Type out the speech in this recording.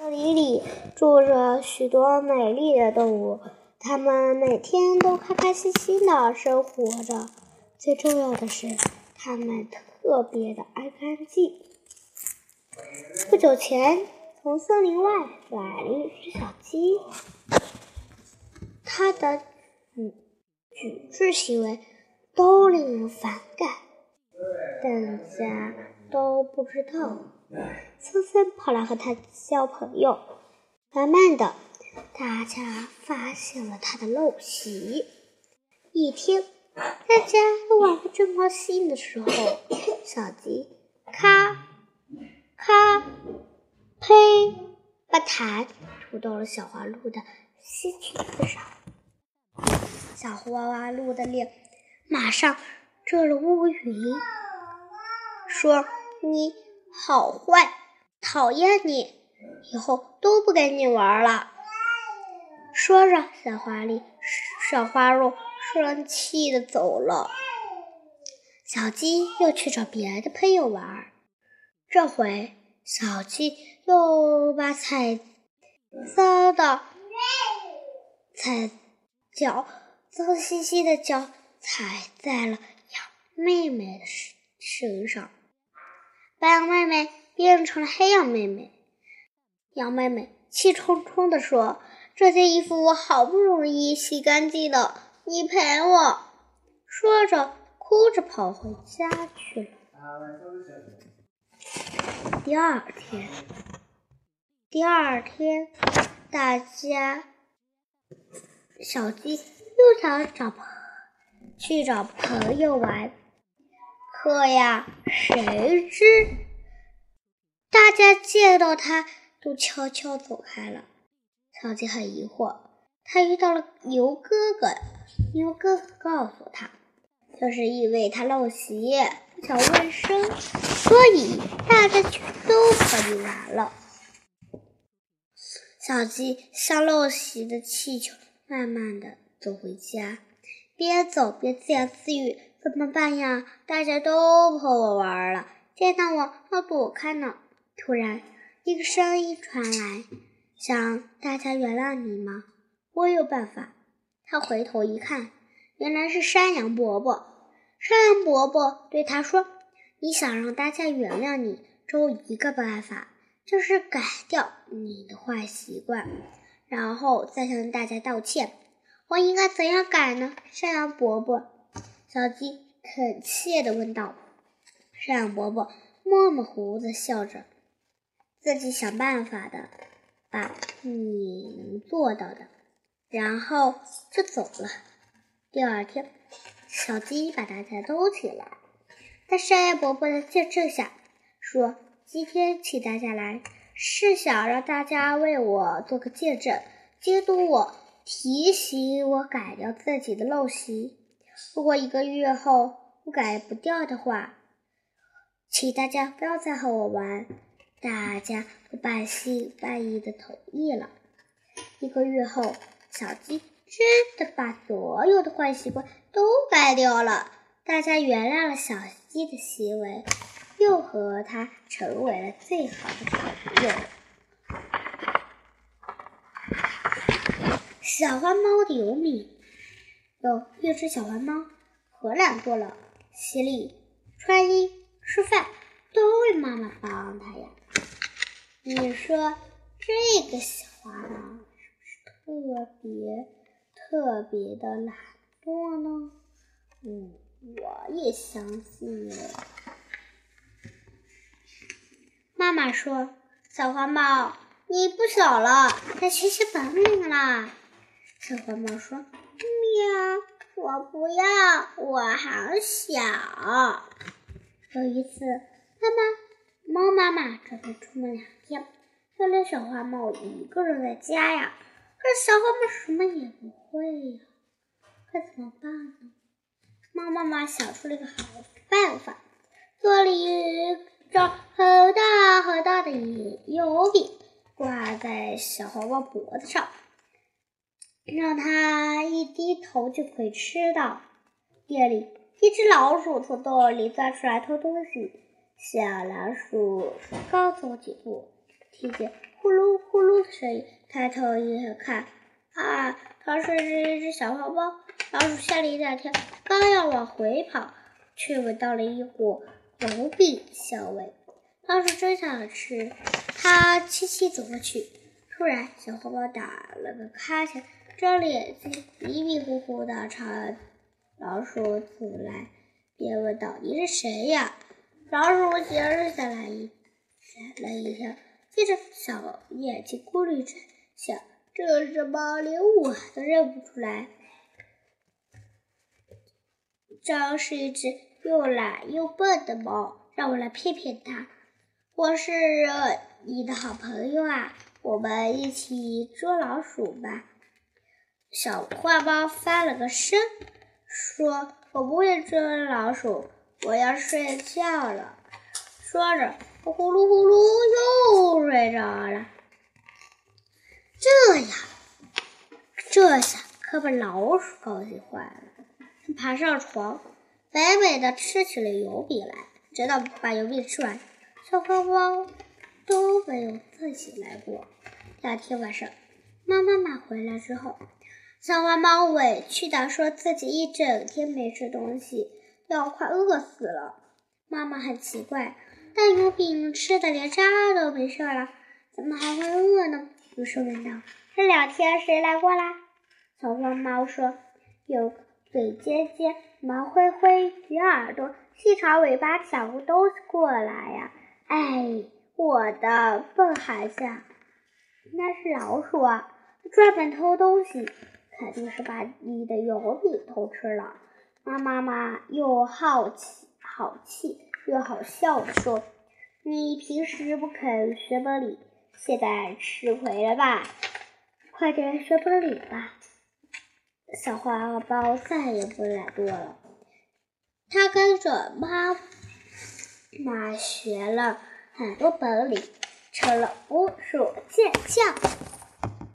森林里住着许多美丽的动物，它们每天都开开心心的生活着。最重要的是，它们特别的爱干净。不久前，从森林外来了一只小鸡，它的举举止行为都令人反感，大家都不知道。纷纷跑来和他交朋友，慢慢的，大家发现了他的陋习。一天，大家都玩的正高兴的时候，小吉咔。咔，呸！把痰吐到了小花鹿的新裙子上，小花鹿的脸马上遮了乌云，说：“你好坏，讨厌你，以后都不跟你玩了。”说着，小花狸、小花鹿生气的走了。小鸡又去找别的朋友玩。这回，小鸡又把踩脏的踩脚脏兮兮的脚踩在了羊妹妹的身身上，白羊妹妹变成了黑羊妹妹。羊妹妹气冲冲地说：“这件衣服我好不容易洗干净的，你赔我！”说着，哭着跑回家去了。第二天，第二天，大家小鸡又想找朋去找朋友玩，可呀，谁知大家见到他都悄悄走开了。小鸡很疑惑，他遇到了牛哥哥，牛哥哥告诉他，就是因为他陋习。小卫生，所以大家都可以玩了。小鸡像陋习的气球，慢慢的走回家，边走边自言自语：“怎么办呀？大家都不和我玩了，见到我要躲开呢。”突然，一个声音传来：“想大家原谅你吗？我有办法。”他回头一看，原来是山羊伯伯。山羊伯伯对他说：“你想让大家原谅你，只有一个办法，就是改掉你的坏习惯，然后再向大家道歉。我应该怎样改呢？”山羊伯伯，小鸡恳切地问道。山羊伯伯摸摸胡子，笑着，自己想办法的，把你能做到的，然后就走了。第二天。小鸡把大家都请来，在山羊伯伯的见证下，说：“今天请大家来，是想让大家为我做个见证，监督我，提醒我改掉自己的陋习。如果一个月后我改不掉的话，请大家不要再和我玩。”大家都半信半疑的同意了。一个月后，小鸡。真的把所有的坏习惯都改掉了，大家原谅了小鸡的行为，又和它成为了最好的好朋友。小花猫的尤米有一只小花猫，可懒惰了，洗礼、穿衣、吃饭都为妈妈帮它呀。你说这个小花猫是不是特别？特别的懒惰呢，嗯，我也相信。妈妈说：“小花猫，你不小了，该学习本领啦。”小花猫说：“对呀，我不要，我好小。”有一次，妈妈猫妈妈准备出门两天，就留小花猫一个人在家呀。可是小花猫什么也不会呀，该怎么办呢？猫妈妈想出了一个好办法，做了一张很大很大的油饼，挂在小花猫脖子上，让它一低头就可以吃到。夜里，一只老鼠从洞里钻出来偷东西，小老鼠刚走几步，听见。呼噜呼噜的声音。抬头一看，啊，它是一只小花猫。老鼠吓了一大跳，刚要往回跑，却闻到了一股油饼香味。老鼠真想吃，它轻轻走过去。突然，小花猫打了个哈欠，睁着眼睛，迷迷糊糊的朝老鼠走来，便问道：“你是谁呀？”老鼠先是吓了一吓了一跳，接着小眼睛咕噜着，想：“这只猫连我都认不出来。”这是一只又懒又笨的猫，让我来骗骗它。我是你的好朋友啊，我们一起捉老鼠吧。小花猫翻了个身，说：“我不会捉老鼠，我要睡觉了。”说着，呼噜呼噜又睡着了。这样，这下可把老鼠高兴坏了。他爬上床，美美的吃起了油饼来，直到把油饼吃完，小花猫都没有再醒来过。第二天晚上，猫妈妈回来之后，小花猫委屈的说自己一整天没吃东西，要快饿死了。妈妈很奇怪。但油饼吃的连渣都没剩了，怎么还会饿呢？于是问道：“这两天谁来过啦？”小花猫说：“有嘴尖尖、毛灰灰、圆耳朵、细长尾巴小都过来呀。”哎，我的笨孩子啊，那是老鼠啊，专门偷东西，肯定是把你的油饼偷吃了。妈妈妈又好奇好气。又好笑的说：“你平时不肯学本领，现在吃亏了吧？快点学本领吧！”小花猫再也不懒惰了，它跟着妈妈学了很多本领，成了捕鼠健将。